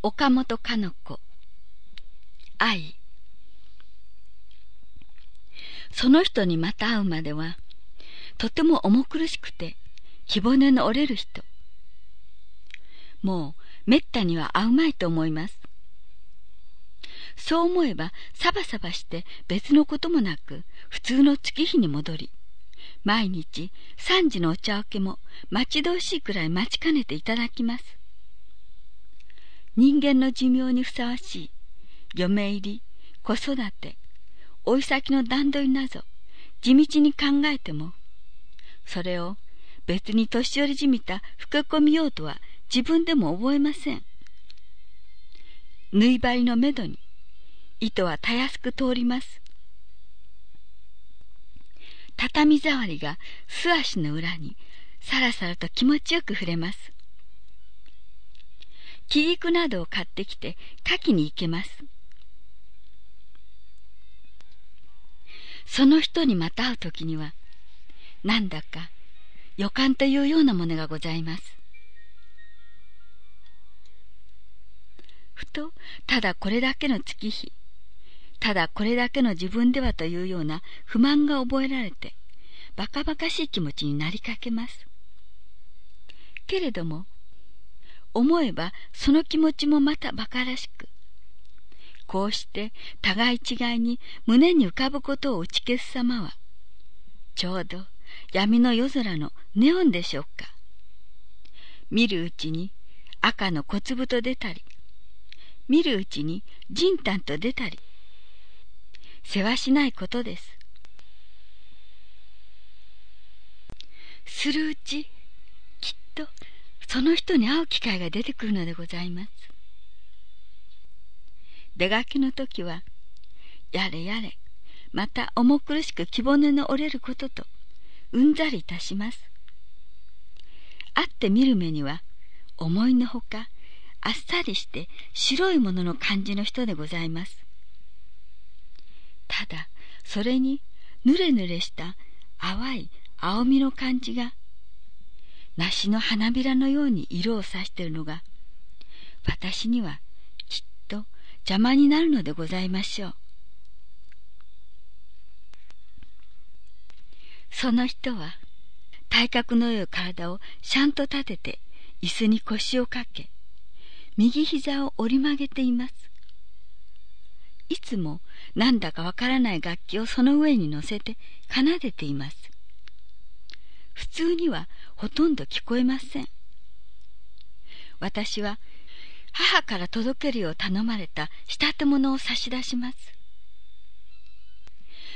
岡本かの子。愛。その人にまた会うまではとても重苦しくて気骨の折れる人。もうめったには会うまいと思います。そう思えばサバサバして別のこともなく普通の月日に戻り毎日三時のお茶分けも待ち遠しいくらい待ちかねていただきます。人間の寿命にふさわしい。嫁入り子育て老い先の段取りなど地道に考えてもそれを別に年寄りじみた深込みようとは自分でも覚えません。縫い針のめどに糸はたやすく通ります。畳触りが素足の裏にさらさらと気持ちよく触れます。木菊などを買ってきてかきに行けます。その人にまた会う時にはなんだか予感というようなものがございます。ふとただこれだけの月日ただこれだけの自分ではというような不満が覚えられてバカバカしい気持ちになりかけます。けれども思えばその気持ちもまたバカらしくこうして互い違いに胸に浮かぶことを打ち消す様はちょうど闇の夜空のネオンでしょうか見るうちに赤の小粒と出たり見るうちにじんたんと出たりせわしないことです。するうち、きっとその人に会う機会が出てくるのでございます。出がけの時は、やれやれ、また重苦しく気骨の折れることと、うんざりいたします。会ってみる目には、思いのほか、あっさりして白いものの感じの人でございます。ただそれにぬれぬれした淡い青みの感じが梨の花びらのように色をさしているのが私にはきっと邪魔になるのでございましょうその人は体格の良い体をしゃんと立てて椅子に腰をかけ右膝を折り曲げていますいつもなんだかわからない楽器をその上に乗せて奏でています。普通にはほとんど聞こえません。私は母から届けるよう頼まれた仕立て物を差し出します。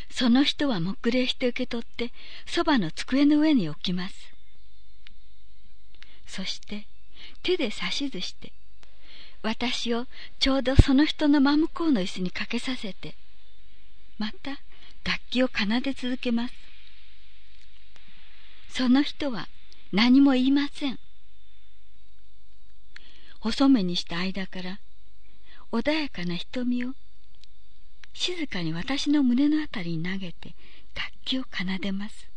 その人は黙礼して受け取ってそばの机の上に置きます。そして手で指し図して私をちょうどその人の真向こうの椅子にかけさせてまた楽器を奏で続けますその人は何も言いません。細めにした間から穏やかな瞳を静かに私の胸のあたりに投げて楽器を奏でます。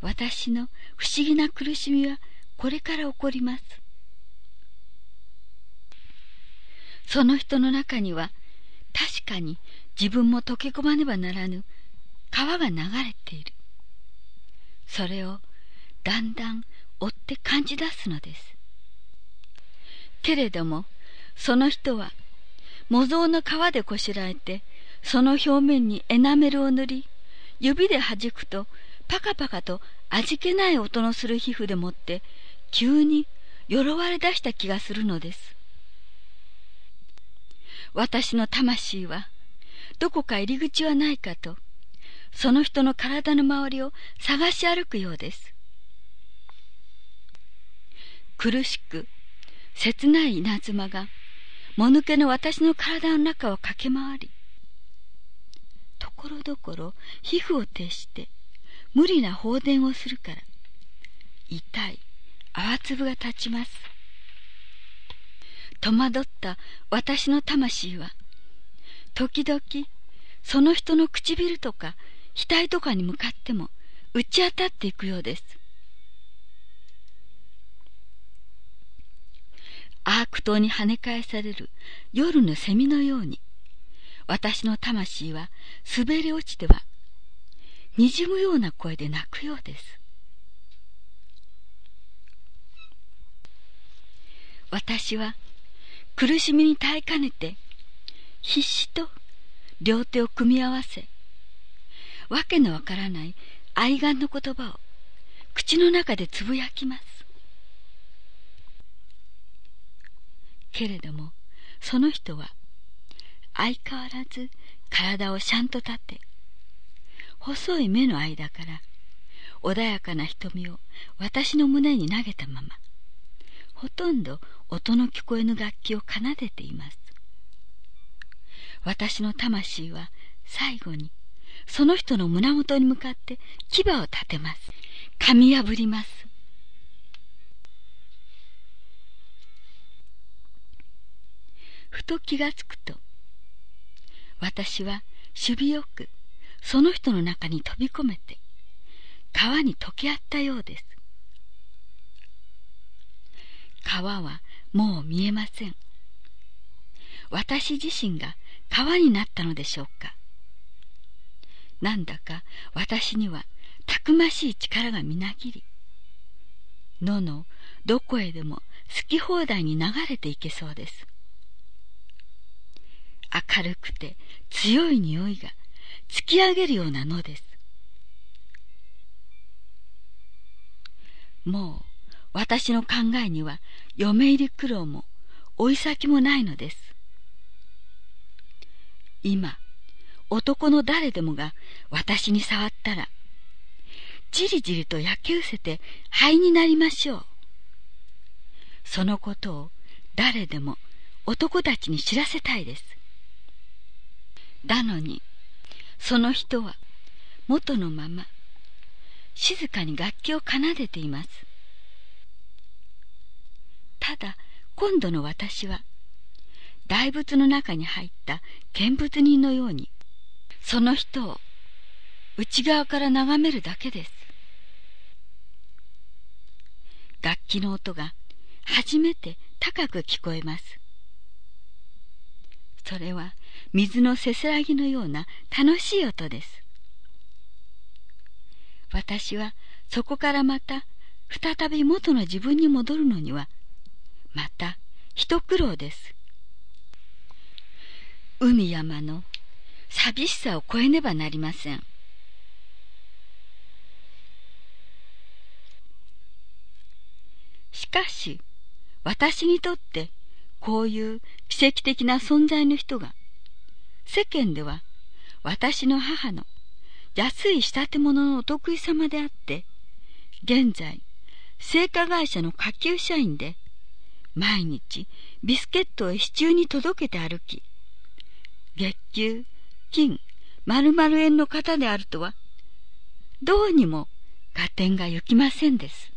私の不思議な苦しみはこれから起こります。その人の中には確かに自分も溶け込まねばならぬ川が流れている。それをだんだん追って感じ出すのです。けれどもその人は模造の皮でこしらえてその表面にエナメルを塗り指で弾くとパカパカと味気ない音のする皮膚でもって急によわれ出した気がするのです。私の魂はどこか入り口はないかとその人の体の周りを探し歩くようです。苦しく切ない稲妻がもぬけの私の体の中を駆け回りところどころ皮膚を徹して無理な放電をするから痛い泡粒が立ちます。戸惑った私の魂は時々その人の唇とか額とかに向かっても打ち当たっていくようです頭に跳ね返される夜の蝉のように、私の魂は滑り落ちては、にじむような声で泣くようです。私は苦しみに耐えかねて、必死と両手を組み合わせ、わけのわからない愛願の言葉を口の中でつぶやきます。けれども、その人は相変わらず体をしゃんと立て、細い目の間から穏やかな瞳を私の胸に投げたまま、ほとんど音の聞こえぬ楽器を奏でています。私の魂は最後にその人の胸元に向かって牙を立てます。噛み破ります。ふと気がつくと、私は守備よくその人の中に飛び込めて川に溶け合ったようです。川はもう見えません。私自身が川になったのでしょうか。なんだか私にはたくましい力がみなぎり、野のどこへでも好き放題に流れていけそうです。明るくて強い匂いが突き上げるような野です。もう私の考えには嫁入り苦労も追い先もないのです。今、男の誰でもが私に触ったら、じりじりと焼き失せて灰になりましょう。そのことを誰でも男たちに知らせたいです。だのに、その人は元のまま、静かに楽器を奏でています。ただ、今度の私は、大仏の中に入った見物人のように、その人を内側から眺めるだけです。楽器の音が初めて高く聞こえます。それは水のせせらぎのような楽しい音です。私はそこからまた再び元の自分に戻るのにはまた一苦労です。海山の寂しさを超えねばなりません。しかし、私にとってこういう奇跡的な存在の人が、世間では私の母の安い仕立て物のお得意様であって、現在、製菓会社の下級社員で、毎日ビスケットを支柱に届けて歩き、月給、金、〇〇円の方であるとは、どうにも合点が行きませんです。